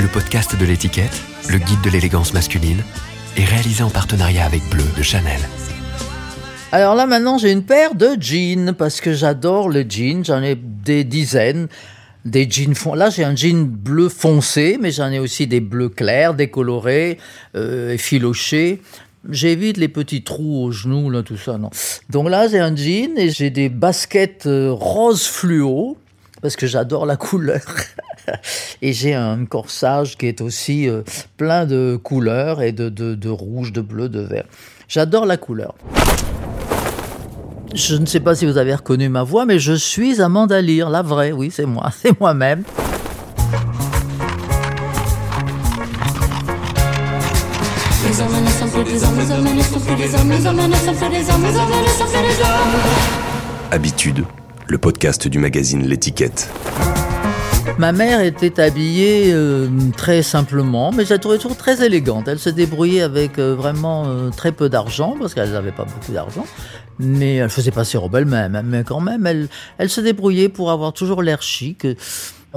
Le podcast de l'étiquette, le guide de l'élégance masculine, est réalisé en partenariat avec Bleu de Chanel. Alors là maintenant j'ai une paire de jeans parce que j'adore le jean, j'en ai des dizaines. Des jeans fon- Là, j'ai un jean bleu foncé, mais j'en ai aussi des bleus clairs, décolorés, euh, effilochés. J'évite les petits trous aux genoux, là, tout ça, non. Donc là, j'ai un jean et j'ai des baskets euh, rose fluo, parce que j'adore la couleur. et j'ai un corsage qui est aussi euh, plein de couleurs et de, de, de rouge, de bleu, de vert. J'adore la couleur. Je ne sais pas si vous avez reconnu ma voix, mais je suis Amanda Lear, la vraie, oui, c'est moi, c'est moi-même. Habitude, le podcast du magazine L'étiquette. Ma mère était habillée euh, très simplement, mais je la trouvais toujours très élégante. Elle se débrouillait avec euh, vraiment euh, très peu d'argent, parce qu'elle n'avait pas beaucoup d'argent, mais elle faisait pas ses robes elle-même. hein. Mais quand même, elle, elle se débrouillait pour avoir toujours l'air chic.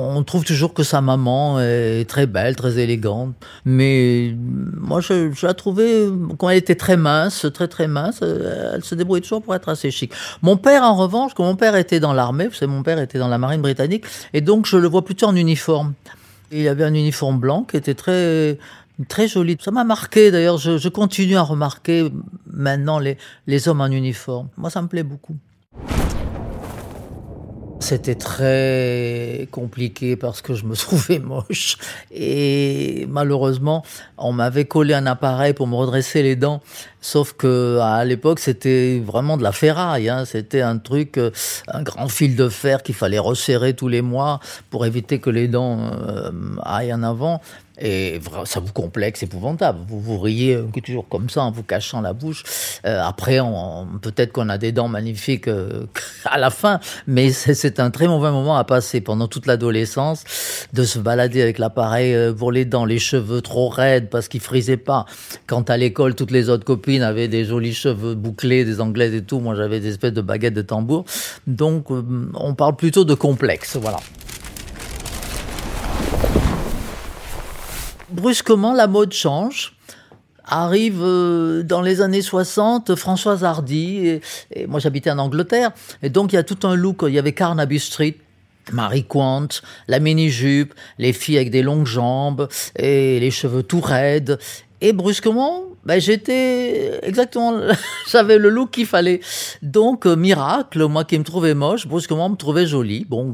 On trouve toujours que sa maman est très belle, très élégante, mais moi je, la trouvais, quand elle était très mince, très très mince, euh, elle se débrouillait toujours pour être assez chic. Mon père en revanche, quand mon père était dans l'armée, vous savez mon père était dans la marine britannique, et donc je le vois plutôt en uniforme. Il avait un uniforme blanc qui était très très joli. Ça m'a marqué d'ailleurs, je, je continue à remarquer maintenant les, les hommes en uniforme. Moi ça me plaît beaucoup. C'était très compliqué parce que je me trouvais moche et malheureusement on m'avait collé un appareil pour me redresser les dents. Sauf que à l'époque c'était vraiment de la ferraille, hein. c'était un truc, euh, un grand fil de fer qu'il fallait resserrer tous les mois pour éviter que les dents euh, aillent en avant. Et ça vous complexe, épouvantable. Vous vous riez euh, toujours comme ça en vous cachant la bouche. Euh, après, peut-être qu'on a des dents magnifiques euh, à la fin, mais c'est un très mauvais moment à passer pendant toute l'adolescence de se balader avec l'appareil euh, pour les dents, les cheveux trop raides parce qu'ils frisaient pas. Quand à l'école, toutes les autres copines avaient des jolis cheveux bouclés, des anglaises et tout. Moi, j'avais des espèces de baguettes de tambour. Donc, euh, on parle plutôt de complexe. Voilà. Brusquement, la mode change. Arrive euh, dans les années 60 Françoise Hardy, et, moi j'habitais en Angleterre, et donc il y a tout un look, il y avait Carnaby Street, Marie Quant, la mini-jupe, les filles avec des longues jambes, et les cheveux tout raides, et brusquement, ben, j'étais exactement, j'avais le look qu'il fallait. Donc, euh, miracle, moi qui me trouvais moche, brusquement me trouvais jolie. Bon,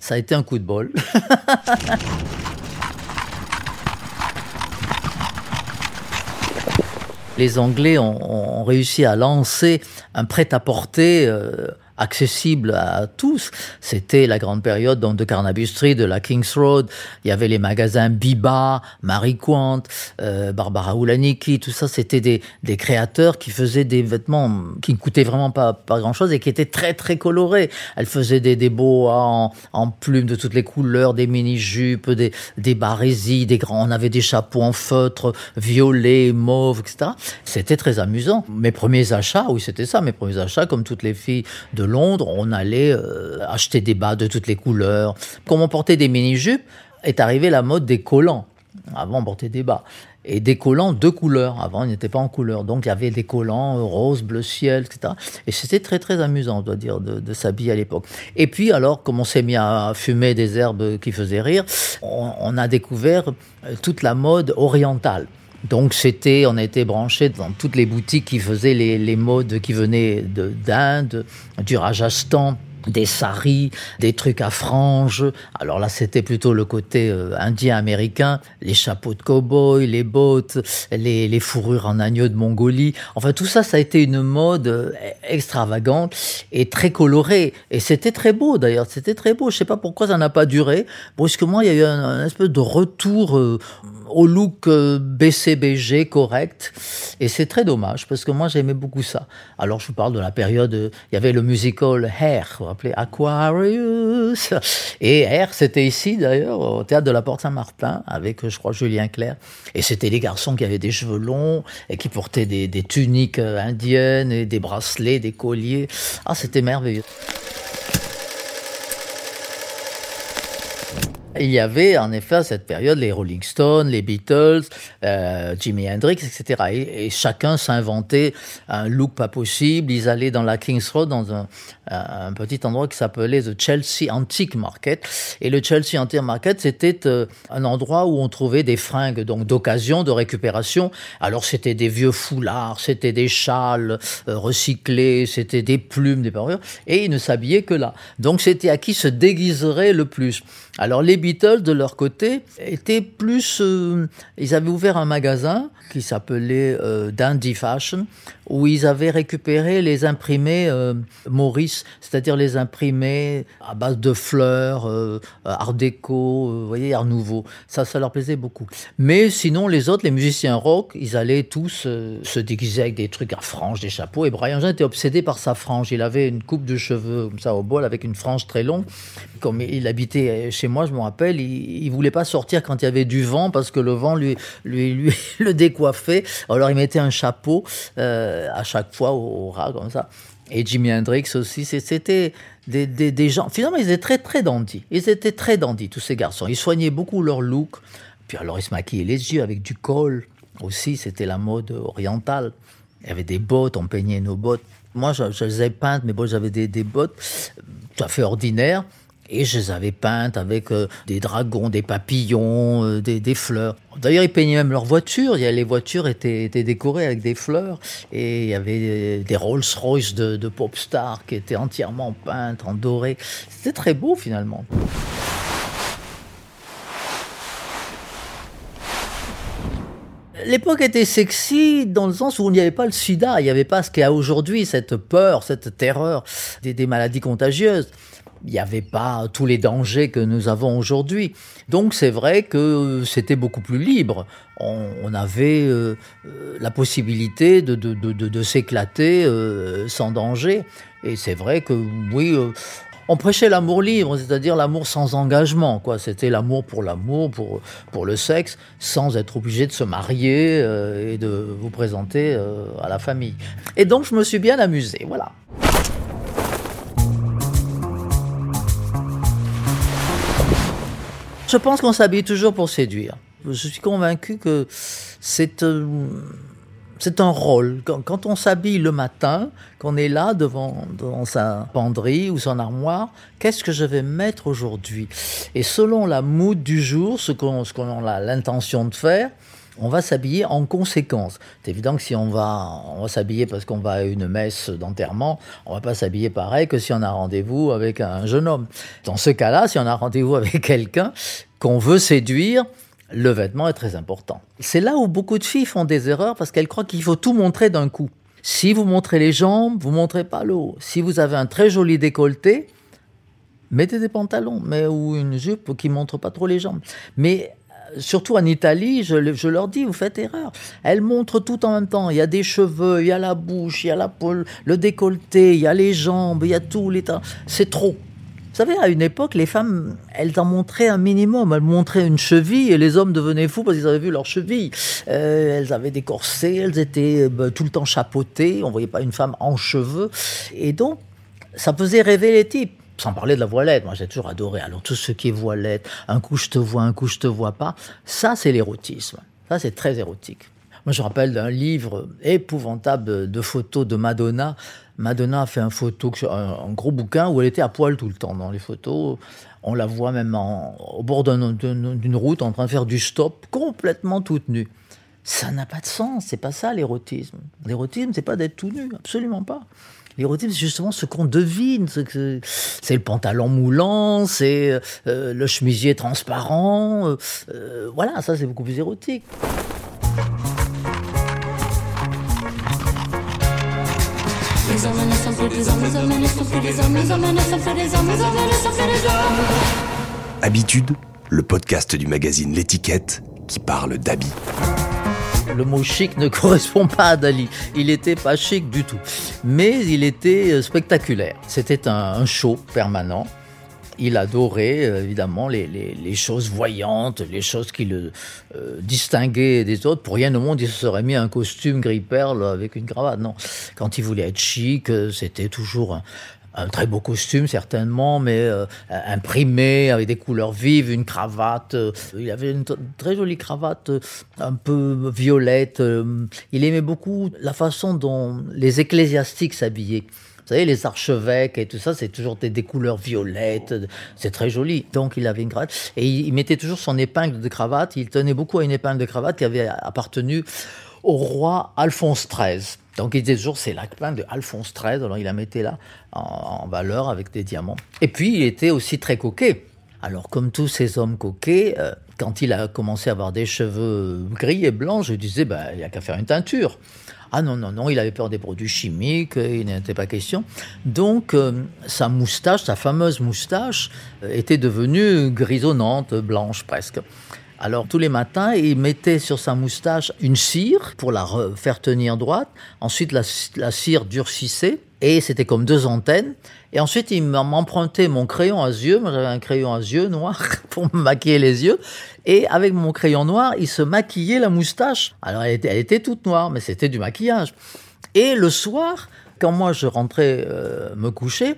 ça a été un coup de bol. les Anglais ont, réussi à lancer un prêt-à-porter euh, accessible à tous. C'était la grande période donc, de Carnaby Street, de la King's Road. Il y avait les magasins Biba, Marie Quant, euh, Barbara Oulaniki, tout ça. C'était des, des créateurs qui faisaient des vêtements qui ne coûtaient vraiment pas, pas grand-chose et qui étaient très très colorés. Elles faisaient des, des boas en, en plumes de toutes les couleurs, des mini-jupes, des, des barésies, des grands. On avait des chapeaux en feutre, violet, mauve, etc. C'était très amusant. Mes premiers achats, oui, c'était ça. Mes premiers achats, comme toutes les filles de Londres, on allait euh, acheter des bas de toutes les couleurs. Comme on portait des mini-jupes, est arrivée la mode des collants. Avant, on portait des bas. Et des collants de couleurs. Avant, ils n'étaient pas en couleur. Donc, il y avait des collants euh, rose, bleu ciel, etc. Et c'était très, très amusant, on doit dire, de, de s'habiller à l'époque. Et puis, alors, comme on s'est mis à fumer des herbes qui faisaient rire, on, a découvert euh, toute la mode orientale. Donc c'était, on été branché dans toutes les boutiques qui faisaient les, les modes qui venaient de- d'Inde, du Rajasthan, des saris, des trucs à franges. Alors là, c'était plutôt le côté euh, indien-américain, les chapeaux de cow-boy, les bottes, les, fourrures en agneau de Mongolie. Enfin, tout ça, ça a été une mode euh, extravagante et très colorée. Et c'était très beau d'ailleurs, c'était très beau. Je sais pas pourquoi ça n'a pas duré. Brusquement, il y a eu un, un espèce de retour euh, au look BCBG correct. Et c'est très dommage parce que moi, j'aimais beaucoup ça. Alors, je vous parle de la période, il y avait le musical Hair, Aquarius. Et Hair, c'était ici d'ailleurs, au théâtre de la Porte Saint-Martin, avec, je crois, Julien Clerc. Et c'était les garçons qui avaient des cheveux longs et qui portaient des, des tuniques euh, indiennes et des bracelets, des colliers. Ah, c'était merveilleux. Il y avait en effet à cette période les Rolling Stones, les Beatles, euh, Jimi Hendrix, etc. Et, chacun s'inventait un look pas possible. Ils allaient dans la King's Road, dans un, petit endroit qui s'appelait The Chelsea Antique Market. Et le Chelsea Antique Market, c'était euh, un endroit où on trouvait des fringues donc d'occasion, de récupération. Alors c'était des vieux foulards, c'était des châles euh, recyclés, c'était des plumes, des parures. Et ils ne s'habillaient que là. Donc c'était à qui se déguiserait le plus. Alors les de leur côté, étaient plus... euh, ils avaient ouvert un magasin qui s'appelait euh, Dandy Fashion, où ils avaient récupéré les imprimés euh, Maurice, c'est-à-dire les imprimés à base de fleurs, euh, art déco, vous voyez, art nouveau. Ça, ça leur plaisait beaucoup. Mais sinon, les autres, les musiciens rock, ils allaient tous se déguiser avec des trucs à franges, des chapeaux. Et Brian Jones était obsédé par sa frange. Il avait une coupe de cheveux comme ça au bol avec une frange très longue. Comme il habitait chez moi, je me rappelle, il, il voulait pas sortir quand il y avait du vent parce que le vent lui, le décoiffait. Alors il mettait un chapeau euh, à chaque fois au, au ras comme ça. Et Jimi Hendrix aussi, c'était des, des, gens. Finalement, ils étaient très très dandys. Ils étaient très dandys tous ces garçons. Ils soignaient beaucoup leur look. Puis alors ils se maquillaient les yeux avec du col aussi. C'était la mode orientale. Il y avait des bottes, on peignait nos bottes. Moi, je, les ai peintes, mais bon, j'avais des bottes tout à fait ordinaires. Et je les avais peintes avec euh, des dragons, des papillons, euh, des, fleurs. D'ailleurs, ils peignaient même leurs voitures. Les voitures étaient, étaient décorées avec des fleurs. Et il y avait des, des Rolls-Royce de, de pop stars qui étaient entièrement peintes en doré. C'était très beau finalement. L'époque était sexy dans le sens où il n'y avait pas le sida, il n'y avait pas ce qu'il y a aujourd'hui, cette peur, cette terreur des maladies contagieuses. Il n'y avait pas tous les dangers que nous avons aujourd'hui. Donc c'est vrai que c'était beaucoup plus libre. On, avait euh, euh, la possibilité de, s'éclater euh, sans danger. Et c'est vrai que oui, on prêchait l'amour libre, c'est-à-dire l'amour sans engagement. quoi. C'était l'amour pour l'amour, pour, pour le sexe, sans être obligé de se marier et de vous présenter à la famille. Et donc je me suis bien amusé, voilà. Je pense qu'on s'habille toujours pour séduire. Je suis convaincu que c'est euh, c'est un rôle. Quand, on s'habille le matin, qu'on est là devant, devant sa penderie ou son armoire, qu'est-ce que je vais mettre aujourd'hui? Et selon la mood du jour, ce qu'on a l'intention de faire, on va s'habiller en conséquence. C'est évident que si on va, on va s'habiller parce qu'on va à une messe d'enterrement, on va pas s'habiller pareil que si on a rendez-vous avec un jeune homme. Dans ce cas-là, si on a rendez-vous avec quelqu'un qu'on veut séduire, le vêtement est très important. C'est là où beaucoup de filles font des erreurs parce qu'elles croient qu'il faut tout montrer d'un coup. Si vous montrez les jambes, vous montrez pas le haut. Si vous avez un très joli décolleté, mettez des pantalons, mais ou une jupe qui montre pas trop les jambes. Mais surtout en Italie, je, le- je leur dis, vous faites erreur. Elles montrent tout en même temps. Il y a des cheveux, il y a la bouche, il y a la peau, le décolleté, il y a les jambes, il y a tout. les. C'est trop. Vous savez, à une époque, les femmes, elles en montraient un minimum. Elles montraient une cheville et les hommes devenaient fous parce qu'ils avaient vu leur cheville. Euh, elles avaient des corsets, elles étaient euh, bah, tout le temps chapeautées. On voyait pas une femme en cheveux. Et donc, ça faisait rêver les types. Sans parler de la voilette, moi j'ai toujours adoré. Alors tout ce qui est voilette, un coup je te vois, un coup je te vois pas, ça c'est l'érotisme. Ça c'est très érotique. Moi je rappelle d'un livre épouvantable de photos de Madonna. Madonna a fait un photo, un, gros bouquin où elle était à poil tout le temps dans les photos. On la voit même au bord d'un- d'un- d'une route en train de faire du stop, complètement toute nue. Ça n'a pas de sens, c'est pas ça l'érotisme. L'érotisme, c'est pas d'être tout nu, absolument pas. L'érotisme, c'est justement ce qu'on devine. C'est le pantalon moulant, c'est euh, le chemisier transparent. euh, euh, voilà, ça c'est beaucoup plus érotique. Les hommes ne sont plus des hommes, les hommes ne sont plus des hommes, les hommes ne sont plus des hommes, les hommes ne sont plus des hommes. Habitude, le podcast du magazine L'étiquette qui parle d'habits. Le mot chic ne correspond pas à Dali. Il était pas chic du tout. Mais il était euh, spectaculaire. C'était un, show permanent. Il adorait euh, évidemment les, choses voyantes, les choses qui le euh, distinguaient des autres. Pour rien au monde, il se serait mis un costume gris perle avec une cravate. Non. Quand il voulait être chic, c'était toujours un un très beau costume certainement, mais euh, imprimé avec des couleurs vives, une cravate. euh, il avait une très jolie cravate, euh, un peu violette. euh, il aimait beaucoup la façon dont les ecclésiastiques s'habillaient. Vous savez, les archevêques et tout ça, c'est toujours des, des couleurs violettes. C'est très joli. Donc, il avait une cravate. Et il, il mettait toujours son épingle de cravate. Il tenait beaucoup à une épingle de cravate qui avait appartenu au roi Alphonse XIII. Donc, il disait toujours, c'est l'épingle de Alphonse XIII. Alors, il la mettait là en, valeur avec des diamants. Et puis, il était aussi très coquet. Alors, comme tous ces hommes coquets, euh, quand il a commencé à avoir des cheveux gris et blancs, je disais, ben, il n'y a qu'à faire une teinture. Ah non, non, non, il avait peur des produits chimiques, euh, il n'était pas question. Donc, euh, sa moustache, sa fameuse moustache, était devenue grisonnante, blanche presque. Alors, tous les matins, il mettait sur sa moustache une cire pour la re- faire tenir droite. Ensuite, la, cire durcissait et c'était comme deux antennes. Et ensuite, il m'empruntait mon crayon à yeux. Moi, j'avais un crayon à yeux noir pour me maquiller les yeux. Et avec mon crayon noir, il se maquillait la moustache. Alors, elle était, elle était toute noire, mais c'était du maquillage. Et le soir, quand moi je rentrais euh, me coucher,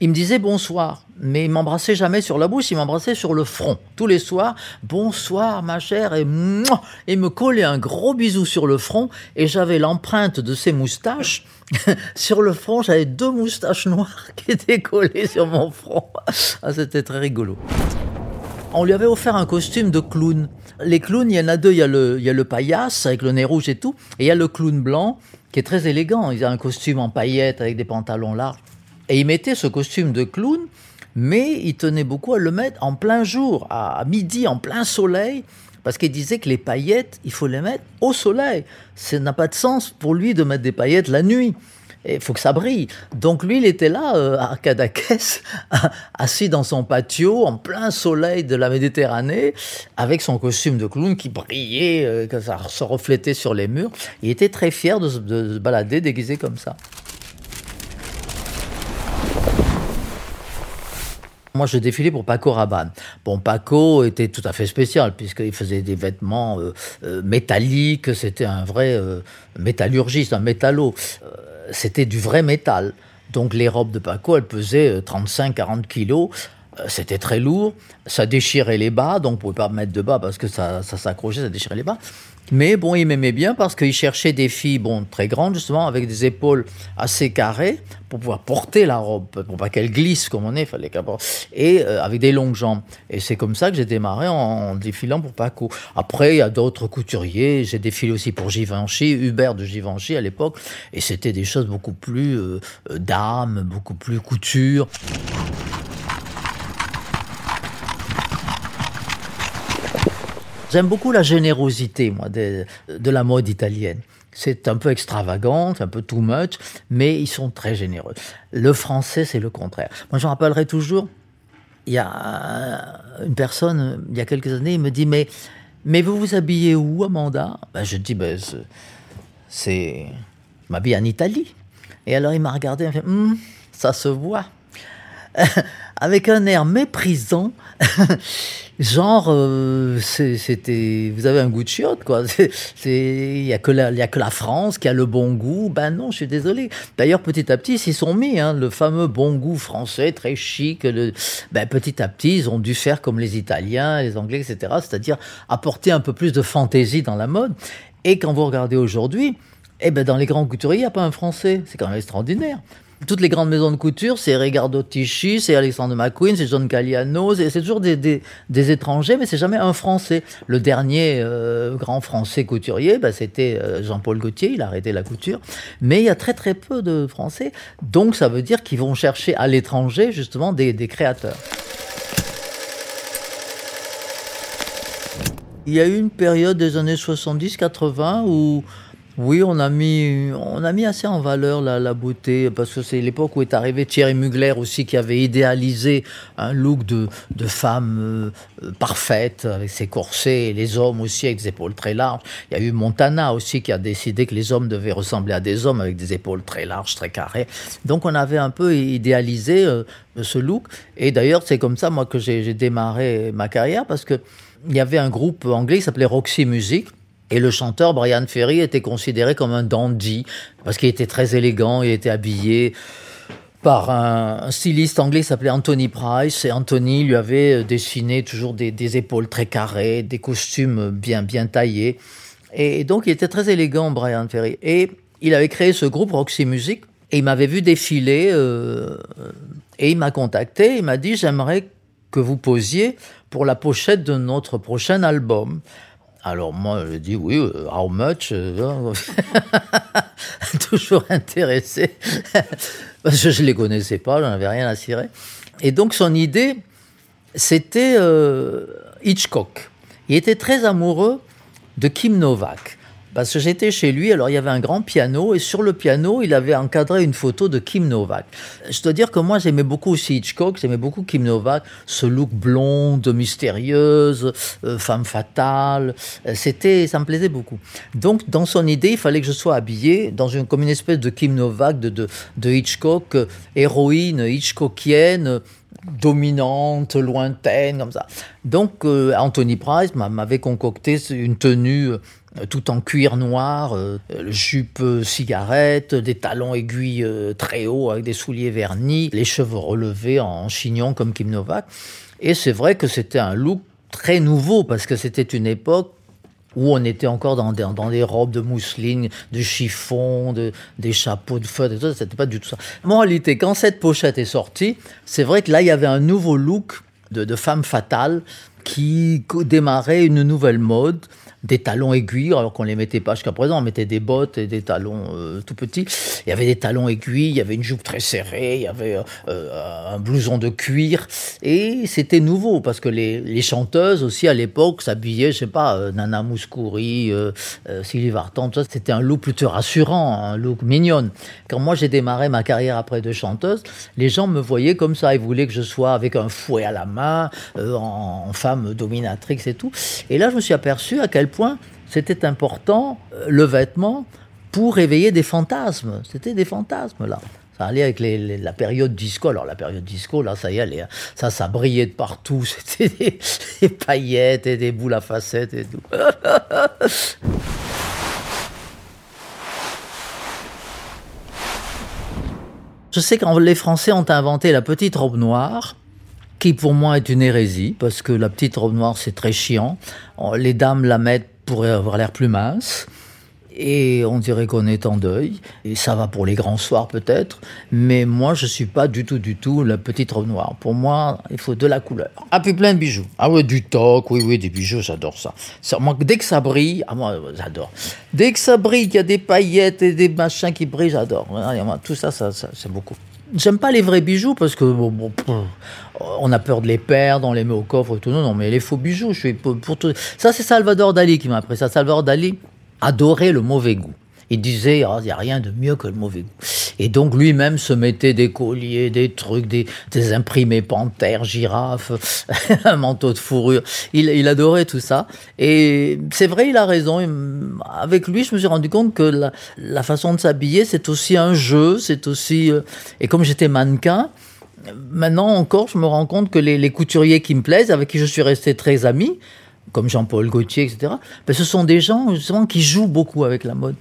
il me disait bonsoir, mais il m'embrassait jamais sur la bouche, il m'embrassait sur le front. Tous les soirs, bonsoir ma chère, et mouah, il me collait un gros bisou sur le front, et j'avais l'empreinte de ses moustaches. sur le front, j'avais deux moustaches noires qui étaient collées sur mon front. Ah, C'était très rigolo. On lui avait offert un costume de clown. Les clowns, il y en a deux. Il y a le, il y a le paillasse avec le nez rouge et tout. Et il y a le clown blanc qui est très élégant. Il a un costume en paillettes avec des pantalons larges. Et il mettait ce costume de clown, mais il tenait beaucoup à le mettre en plein jour, à, midi, en plein soleil. Parce qu'il disait que les paillettes, il faut les mettre au soleil. Ça n'a pas de sens pour lui de mettre des paillettes la nuit. Il faut que ça brille. Donc lui, il était là, euh, à Cadaqués, assis dans son patio, en plein soleil de la Méditerranée, avec son costume de clown qui brillait, euh, que ça se reflétait sur les murs. Il était très fier de se balader déguisé comme ça. Moi, je défilais pour Paco Rabanne. Bon, Paco était tout à fait spécial, puisqu'il faisait des vêtements euh, euh, métalliques, c'était un vrai euh, métallurgiste, un métallo. C'était du vrai métal. Donc, les robes de Paco, elles pesaient 35-40 kilos. C'était très lourd, ça déchirait les bas, donc on ne pouvait pas mettre de bas parce que ça, ça s'accrochait, ça déchirait les bas. Mais bon, il m'aimait bien parce qu'il cherchait des filles bon, très grandes, justement, avec des épaules assez carrées, pour pouvoir porter la robe, pour pas qu'elle glisse comme on est, fallait qu'elle et euh, avec des longues jambes. Et c'est comme ça que j'ai démarré en, défilant pour Paco. Après, il y a d'autres couturiers, j'ai défilé aussi pour Givenchy, Hubert de Givenchy à l'époque, et c'était des choses beaucoup plus euh, euh, dames, beaucoup plus couture. J'aime beaucoup la générosité, moi, de, la mode italienne. C'est un peu extravagant, un peu too much, mais ils sont très généreux. Le français, c'est le contraire. Moi, je me rappellerai toujours, il y a une personne, il y a quelques années, il me dit, mais, mais vous vous habillez où, Amanda? Ben, Je dis, ben, c'est-. Je m'habille en Italie. Et alors, il m'a regardé, il m'a fait, Hum, ça se voit. avec un air méprisant, genre euh, c'était, vous avez un goût de chiotte quoi. Il y a que la, y a que la France qui a le bon goût. Ben non, je suis désolé. D'ailleurs, petit à petit, ils s'y sont mis hein, le fameux bon goût français, très chic. Ben petit à petit, ils ont dû faire comme les Italiens, les Anglais, etc. C'est-à-dire apporter un peu plus de fantaisie dans la mode. Et quand vous regardez aujourd'hui, eh ben dans les grands couturiers, il n'y a pas un Français. C'est quand même extraordinaire. Toutes les grandes maisons de couture, c'est Ricardo Tisci, c'est Alexandre McQueen, c'est John Galliano, c'est toujours des, des, des étrangers, mais c'est jamais un Français. Le dernier euh, grand Français couturier, bah, c'était euh, Jean-Paul Gaultier, il a arrêté la couture. Mais il y a très très peu de Français, donc ça veut dire qu'ils vont chercher à l'étranger justement des, des créateurs. Il y a eu une période des années 70-80 où, oui, on a mis, on a mis assez en valeur la, la beauté, parce que c'est l'époque où est arrivé Thierry Mugler aussi, qui avait idéalisé un look de, de femme euh, euh, avec ses corsets, et les hommes aussi avec des épaules très larges. Il y a eu Montana aussi qui a décidé que les hommes devaient ressembler à des hommes avec des épaules très larges, très carrées. Donc on avait un peu idéalisé euh, ce look. Et d'ailleurs, c'est comme ça, moi, que j'ai démarré ma carrière, parce que il y avait un groupe anglais qui s'appelait Roxy Music. Et le chanteur Brian Ferry était considéré comme un dandy parce qu'il était très élégant, il était habillé par un, styliste anglais qui s'appelait Anthony Price. Et Anthony lui avait euh, dessiné toujours des, épaules très carrées, des costumes bien, bien taillés. Et donc, il était très élégant, Brian Ferry. Et il avait créé ce groupe Roxy Music. Et il m'avait vu défiler. euh, et il m'a contacté. Il m'a dit J'aimerais que vous posiez pour la pochette de notre prochain album. Alors moi, je dis oui, euh, how much euh, Toujours intéressé. Parce que je ne les connaissais pas, j'en avais rien à cirer. Et donc son idée, c'était euh, Hitchcock. Il était très amoureux de Kim Novak. Parce que j'étais chez lui, alors il y avait un grand piano, et sur le piano, il avait encadré une photo de Kim Novak. Je dois dire que moi, j'aimais beaucoup aussi Hitchcock, j'aimais beaucoup Kim Novak, ce look blonde, mystérieuse, euh, femme fatale. Euh, C'était, ça me plaisait beaucoup. Donc, dans son idée, il fallait que je sois habillé dans une, comme une espèce de Kim Novak, de, de, de Hitchcock, euh, héroïne hitchcockienne, dominante, lointaine, comme ça. Donc, Anthony Price m'a- m'avait concocté une tenue tout en cuir noir, euh, euh, jupe euh, cigarette, des talons aiguilles euh, très hauts avec des souliers vernis, les cheveux relevés en chignon comme Kim Novak. Et c'est vrai que c'était un look très nouveau parce que c'était une époque où on était encore dans des, dans des robes de mousseline, de chiffon, de, des chapeaux de feutre, et tout ça, c'était pas du tout ça. En réalité, quand cette pochette est sortie, c'est vrai que là, il y avait un nouveau look de, femme fatale qui démarrait une nouvelle mode, des talons aiguilles, alors qu'on les mettait pas jusqu'à présent, on mettait des bottes et des talons euh, tout petits. Il y avait des talons aiguilles, il y avait une jupe très serrée, il y avait euh, euh, un blouson de cuir, et c'était nouveau parce que les, les chanteuses aussi à l'époque s'habillaient, je sais pas, Nana Mouskouri, Sylvie Vartan, tout ça, c'était un look plutôt rassurant, un look mignonne. Quand moi j'ai démarré ma carrière après de chanteuse, les gens me voyaient comme ça, ils voulaient que je sois avec un fouet à la main, en, femme dominatrix et tout. Et là je me suis aperçu à quel point c'était important euh, le vêtement pour éveiller des fantasmes. C'était des fantasmes là. Ça allait avec la période disco. Alors la période disco, là, ça y allait. hein. Ça, ça brillait de partout. C'était des, des paillettes et des boules à facettes et tout. Je sais que les Français ont inventé la petite robe noire, qui pour moi est une hérésie, parce que la petite robe noire, c'est très chiant. On- Les dames la mettent pour avoir l'air plus mince. Et on dirait qu'on est en deuil. Et ça va pour les grands soirs peut-être. Mais moi, je suis pas du tout, du tout la petite robe noire. Pour moi, il faut de la couleur. Ah, puis plein de bijoux. Ah ouais, du toc, oui, oui, des bijoux, j'adore ça. moi, dès que ça brille, ah, moi, j'adore. Dès que ça brille, qu'il y a des paillettes et des machins qui brillent, j'adore. Moi, Tout ça, ça, ça c'est beaucoup. J'aime pas les vrais bijoux parce que bon, bon, on a peur de les perdre, on les met au coffre et tout. Non, non, mais les faux bijoux, je suis pour tout. Ça, c'est Salvador Dali qui m'a appris ça. Salvador Dali adorait le mauvais goût. Il disait, il n'y a rien de mieux que le mauvais goût. Et donc lui-même se mettait des colliers, des trucs, des, imprimés panthères, girafes, un manteau de fourrure. Il, adorait tout ça. Et c'est vrai, il a raison. Il- Avec lui, je me suis rendu compte que la, façon de s'habiller, c'est aussi un jeu, c'est aussi... euh, Et comme j'étais mannequin, Maintenant encore, je me rends compte que les, couturiers qui me plaisent, avec qui je suis resté très ami, comme Jean-Paul Gaultier, etc., ben, ce sont des gens qui jouent beaucoup avec la mode.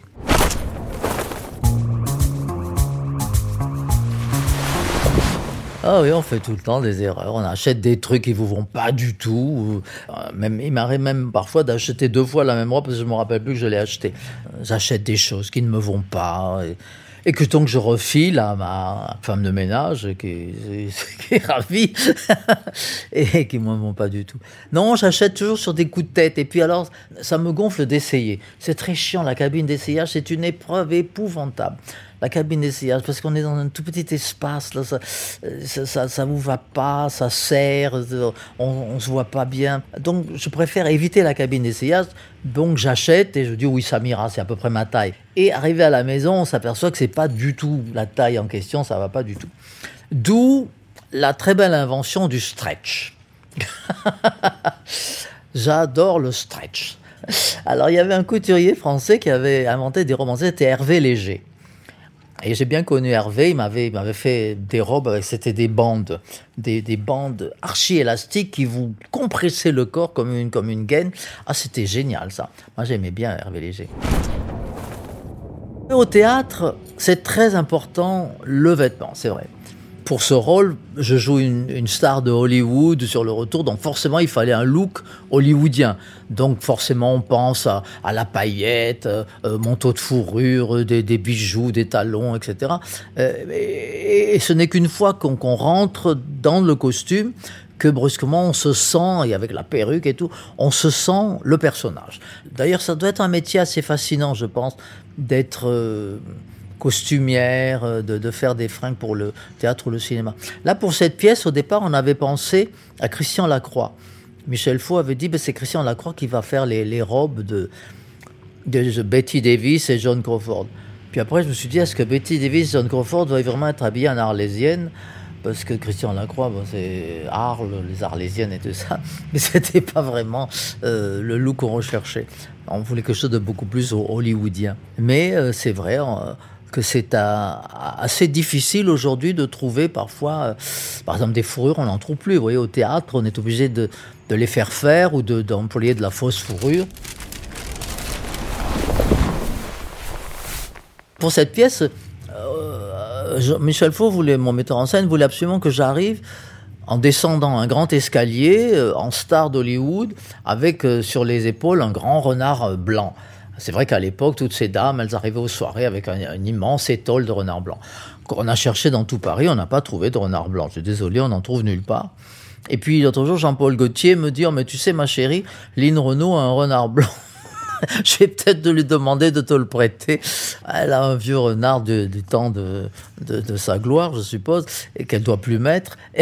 Ah oui, on fait tout le temps des erreurs. On achète des trucs qui vous vont pas du tout. Euh, Même, il m'arrive même parfois d'acheter deux fois la même robe parce que je me rappelle plus que je l'ai acheté. Euh, J'achète des choses qui ne me vont pas. Et, que donc je refile à ma femme de ménage qui est ravie et qui ne me vont pas du tout. Non, j'achète toujours sur des coups de tête. Et puis alors, ça me gonfle d'essayer. C'est très chiant, la cabine d'essayage, c'est une épreuve épouvantable. La cabine d'essayage, parce qu'on est dans un tout petit espace, ça, ça, ça, vous va pas, ça serre, on, on se voit pas bien. Donc, je préfère éviter la cabine d'essayage. Donc, j'achète et je dis oui, ça m'ira, c'est à peu près ma taille. Et arrivé à la maison, on s'aperçoit que c'est pas du tout la taille en question, ça va pas du tout. D'où la très belle invention du stretch. J'adore le stretch. Alors, il y avait un couturier français qui avait inventé des romanciers, c'était Hervé Léger. Et j'ai bien connu Hervé, il m'avait, m'avait fait des robes, c'était des bandes, des, des bandes archi-élastiques qui vous compressaient le corps comme une, comme une gaine. Ah, c'était génial ça. Moi, j'aimais bien Hervé Léger. Au théâtre, c'est très important le vêtement, c'est vrai. Pour ce rôle, je joue une, star de Hollywood sur le retour, donc forcément il fallait un look hollywoodien. Donc forcément on pense à, la paillette, euh, manteau de fourrure, des, des, bijoux, des talons, etc. Euh, et, ce n'est qu'une fois qu'on qu rentre dans le costume que brusquement on se sent, et avec la perruque et tout, on se sent le personnage. D'ailleurs, ça doit être un métier assez fascinant, je pense, d'être euh, costumière, euh, de, faire des fringues pour le théâtre ou le cinéma. Là, pour cette pièce, au départ, on avait pensé à Christian Lacroix. Michel Faux avait dit, ben, c'est Christian Lacroix qui va faire les, robes de, Betty Davis et John Crawford. Puis après, je me suis dit, est-ce que Betty Davis et John Crawford doivent vraiment être habillés en arlésienne? Parce que Christian Lacroix, c'est Arles, les Arlésiennes et tout ça, mais c'était pas vraiment euh, le look qu'on recherchait. On voulait quelque chose de beaucoup plus hollywoodien. Mais euh, c'est vrai que c'est assez difficile aujourd'hui de trouver parfois, euh, par exemple, des fourrures, on n'en trouve plus. Vous voyez, au théâtre, on est obligé de, les faire faire ou d'employer de, la fausse fourrure. Pour cette pièce, Michel Faux voulait, mon metteur en scène, voulait absolument que j'arrive en descendant un grand escalier euh, en star d'Hollywood avec euh, sur les épaules un grand renard euh, blanc. C'est vrai qu'à l'époque, toutes ces dames, elles arrivaient aux soirées avec un, un, immense étole de renard blanc. On a cherché dans tout Paris, on n'a pas trouvé de renard blanc. Je suis désolé, on n'en trouve nulle part. Et puis l'autre jour, Jean-Paul Gaultier me dit, oh, mais tu sais, ma chérie, Lynn Renault a un renard blanc. je vais peut-être de lui demander de te le prêter. Elle a un vieux renard du, temps de, de, sa gloire, je suppose, et qu'elle doit plus mettre.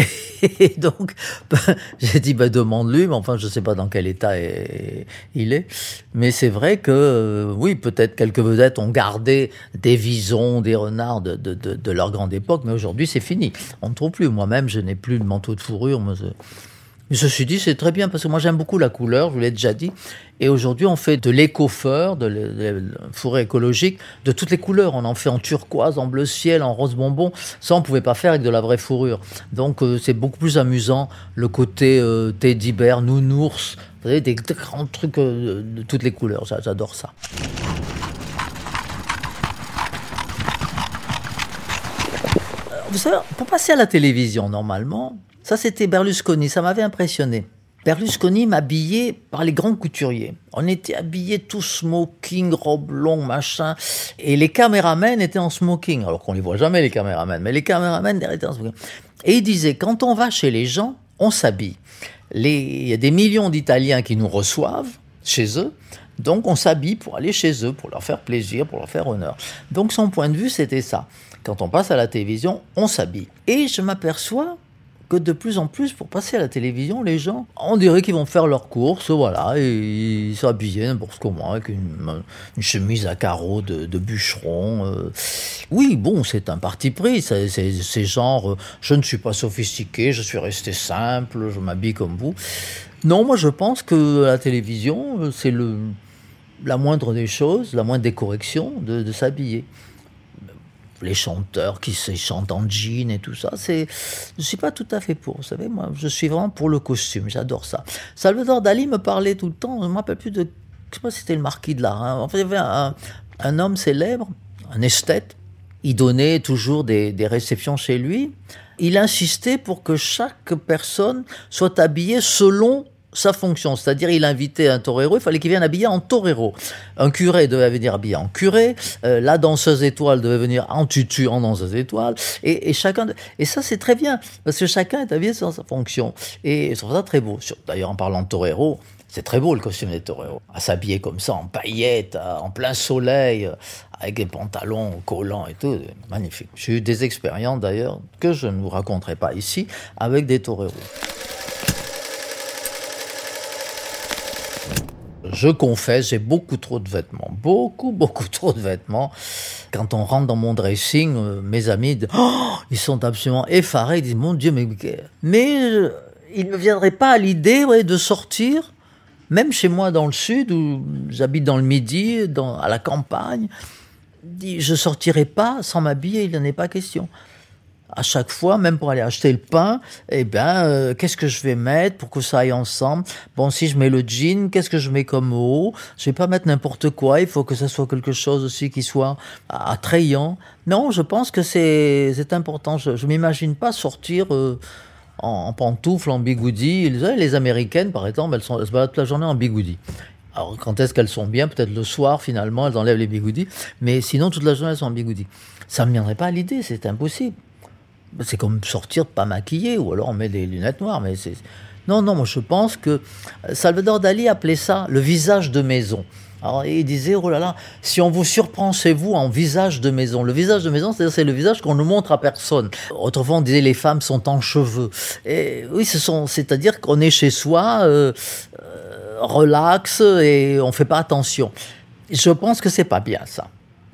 Et donc, j'ai dit, ben, demande-lui, mais enfin, je sais pas dans quel état il est. Mais c'est vrai que, euh, oui, peut-être quelques vedettes ont gardé des visons, des renards de, de, leur grande époque, mais aujourd'hui, c'est fini. On ne trouve plus. Moi-même, je n'ai plus de manteau de fourrure. Mais ceci dit, c'est très bien parce que moi j'aime beaucoup la couleur, je vous l'ai déjà dit. Et aujourd'hui, on fait de l'éco-feur, de la forêt écologique, de toutes les couleurs. On en fait en turquoise, en bleu ciel, en rose bonbon. Ça, on pouvait pas faire avec de la vraie fourrure. Donc, euh, c'est beaucoup plus amusant le côté euh, teddy bear, nounours. Vous savez, des, grands trucs euh, de toutes les couleurs. J'adore ça. Vous savez, pour passer à la télévision, normalement, ça, c'était Berlusconi, ça m'avait impressionné. Berlusconi m'habillait par les grands couturiers. On était habillés tous smoking, robe longue, machin. Et les caméramens étaient en smoking. Alors qu'on les voit jamais, les caméramens. Mais les caméramens étaient en smoking. Et il disait, quand on va chez les gens, on s'habille. Il y a des millions d'Italiens qui nous reçoivent chez eux. Donc on s'habille pour aller chez eux, pour leur faire plaisir, pour leur faire honneur. Donc son point de vue, c'était ça. Quand on passe à la télévision, on s'habille. Et je m'aperçois que de plus en plus, pour passer à la télévision, les gens, on dirait qu'ils vont faire leurs courses, voilà, et ils s'habillent n'importe comment, avec une, chemise à carreaux de, de bûcheron. Euh. Oui, bon, c'est un parti pris, c'est genre, je ne suis pas sophistiqué, je suis resté simple, je m'habille comme vous. Non, moi je pense que la télévision, euh, c'est la moindre des choses, la moindre des corrections de s'habiller les chanteurs qui se chantent en jean et tout ça, c'est, je suis pas tout à fait pour. Vous savez, moi, je suis vraiment pour le costume. J'adore ça. Salvador Dali me parlait tout le temps. Je me rappelle plus de, je sais pas si c'était le marquis de. En fait, il y avait un, un, homme célèbre, un esthète. Il donnait toujours des, des réceptions chez lui. Il insistait pour que chaque personne soit habillée selon sa fonction, c'est-à-dire il invitait un torero, il fallait qu'il vienne habillé en torero. Un curé devait venir habillé en curé, euh, la danseuse étoile devait venir en tutu en danseuse étoile, et, et chacun, et ça c'est très bien, parce que chacun est habillé selon sa fonction, et je trouve ça très beau. D'ailleurs en parlant de torero, c'est très beau le costume des toreros, à s'habiller comme ça en paillettes, en plein soleil, avec des pantalons collants et tout, magnifique. J'ai eu des expériences d'ailleurs que je ne vous raconterai pas ici avec des toreros. Je confesse, j'ai beaucoup trop de vêtements. Beaucoup, beaucoup trop de vêtements. Quand on rentre dans mon dressing, euh, mes amis, oh, ils sont absolument effarés. Ils disent, mon Dieu, mais... Mais euh, il ne viendrait pas à l'idée de sortir, même chez moi dans le sud, où j'habite dans le midi, à la campagne. Je sortirai pas sans m'habiller, il n'en est pas question. À chaque fois, même pour aller acheter le pain, eh ben, euh, qu'est-ce que je vais mettre pour que ça aille ensemble? Bon, si je mets le jean, qu'est-ce que je mets comme haut Je vais pas mettre n'importe quoi. Il faut que ça soit quelque chose aussi qui soit attrayant. Non, je pense que c'est important. Je, je m'imagine pas sortir. euh, en, en pantoufles, en bigoudi. Les, Américaines, par exemple, elles, sont, elles se baladent toute la journée en bigoudi. Alors, quand est-ce qu'elles sont bien? Peut-être le soir, finalement, elles enlèvent les bigoudis. Mais sinon, toute la journée, elles sont en bigoudi. Ça ne me viendrait pas à l'idée, c'est impossible. C'est comme sortir pas maquillé, ou alors on met des lunettes noires. Mais c'est non, non, moi je pense que Salvador Dali appelait ça le visage de maison. Alors, il disait, oh là là, si on vous surprend chez vous en visage de maison. Le visage de maison, c'est-à-dire c'est le visage qu'on ne montre à personne. Autrefois, on disait les femmes sont en cheveux. Et oui, ce sont, c'est-à-dire qu'on est chez soi, euh, euh, relax et on fait pas attention. Je pense que c'est pas bien ça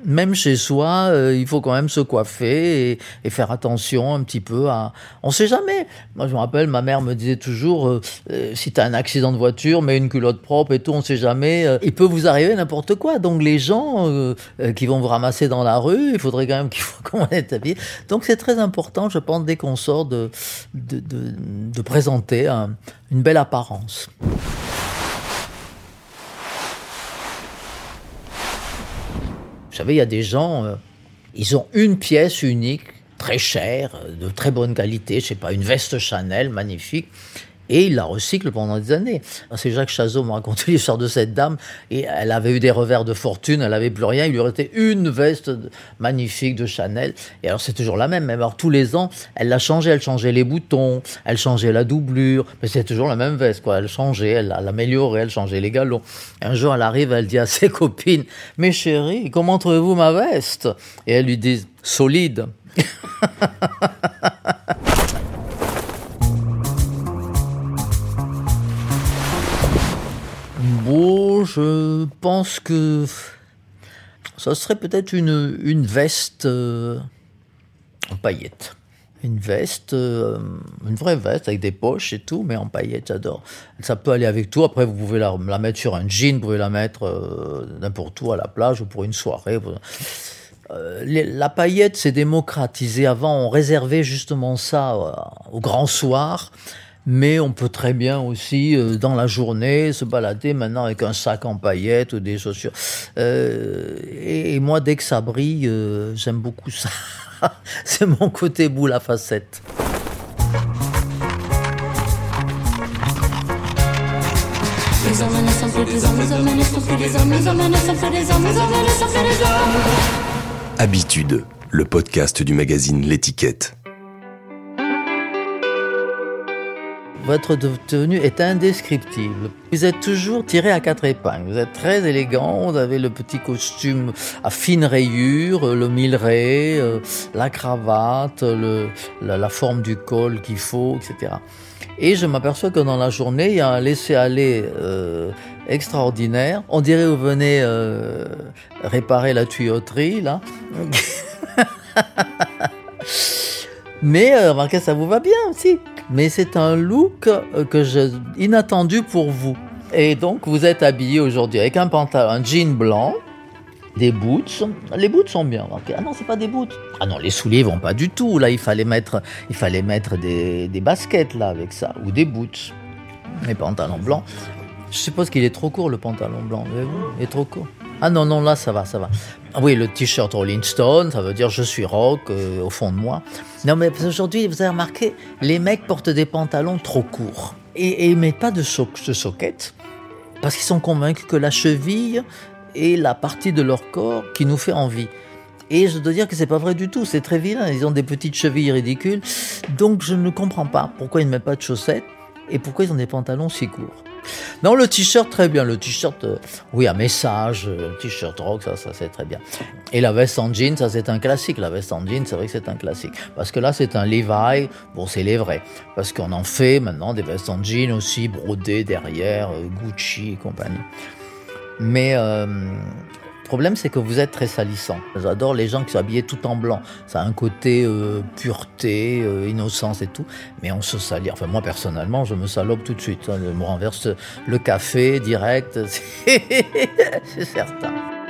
même chez soi, euh, il faut quand même se coiffer et, faire attention un petit peu à. On sait jamais. Moi, je me rappelle, ma mère me disait toujours euh, euh, si tu as un accident de voiture, mets une culotte propre et tout, on sait jamais. il peut vous arriver n'importe quoi. Donc, les gens qui vont vous ramasser dans la rue, il faudrait quand même qu'il faut qu'on est habillé. Donc, c'est très important, je pense, dès qu'on sort, de, de, de, de présenter un, une belle apparence. Vous savez, il y a des gens, euh, ils ont une pièce unique, très chère, euh, de très bonne qualité, je sais pas, une veste Chanel magnifique, et ils la recyclent pendant des années. C'est Jacques Chazot m'a raconté l'histoire de cette dame, et elle avait eu des revers de fortune, elle n'avait plus rien, il lui restait une veste magnifique de Chanel, et alors c'est toujours la même, mais alors tous les ans, elle l'a changée, elle changeait les boutons, elle changeait la doublure, mais c'est toujours la même veste, quoi, elle changeait, elle l'améliorait, elle changeait les galons. Un jour, elle arrive, elle dit à ses copines, mes chéries, comment trouvez-vous ma veste? Et elles lui disent, solide. Je pense que ça serait peut-être une, veste euh, en paillettes. Une veste, euh, une vraie veste avec des poches et tout, mais en paillettes, j'adore. Ça peut aller avec tout. Après, vous pouvez la, mettre sur un jean, vous pouvez la mettre euh, n'importe où à la plage ou pour une soirée. La paillette s'est démocratisée. Avant, on réservait justement ça au grand soir. Mais on peut très bien aussi, euh, dans la journée, se balader maintenant avec un sac en paillettes ou des chaussures. Euh, et, et moi, dès que ça brille, euh, j'aime beaucoup ça. C'est mon côté boule à facettes. Habitude, le podcast du magazine L'étiquette. Votre tenue est indescriptible. Vous êtes toujours tiré à quatre épingles. Vous êtes très élégant. Vous avez le petit costume à fine rayure, euh, le milleret, euh, la cravate, le, la, la forme du col qu'il faut, etc. Et je m'aperçois que dans la journée, il y a un laisser-aller euh, extraordinaire. On dirait que vous venez euh, réparer la tuyauterie, là. Mais euh, remarquez, ça vous va bien aussi. Mais c'est un look euh, que je inattendu pour vous. Et donc vous êtes habillé aujourd'hui avec un pantalon, un jean blanc, des boots. Les boots sont bien. remarquez. Ah non, c'est pas des boots. Ah non, les souliers vont pas du tout. Là, il fallait mettre, il fallait mettre des, des baskets là avec ça ou des boots. Les pantalons blancs. Je suppose qu'il est trop court le pantalon blanc. Il est trop court. Ah non, non, là ça va, ça va. Ah Oui, le t-shirt Rolling Stone, ça veut dire je suis rock euh, au fond de moi. Non, mais aujourd'hui, vous avez remarqué, les mecs portent des pantalons trop courts. Et, et ils mettent pas de, so de soquettes, parce qu'ils sont convaincus que la cheville est la partie de leur corps qui nous fait envie. Et je dois dire que c'est pas vrai du tout, c'est très vilain, ils ont des petites chevilles ridicules. Donc je ne comprends pas pourquoi ils ne mettent pas de chaussettes et pourquoi ils ont des pantalons si courts. Non, le t-shirt, très bien. Le t-shirt, euh, oui, à message, euh, t-shirt rock, ça, ça c'est très bien. Et la veste en jean, ça c'est un classique. La veste en jean, c'est vrai que c'est un classique. Parce que là, c'est un Levi, bon, c'est les vrais. Parce qu'on en fait maintenant des vestes en jean aussi, brodées derrière, euh, Gucci et compagnie. Mais euh, problème, c'est que vous êtes très salissant. J'adore les gens qui sont habillés tout en blanc. Ça a un côté euh, pureté, euh, innocence et tout. Mais on se salit. Enfin, moi, personnellement, je me salope tout de suite. Je me renverse le café direct. C'est certain.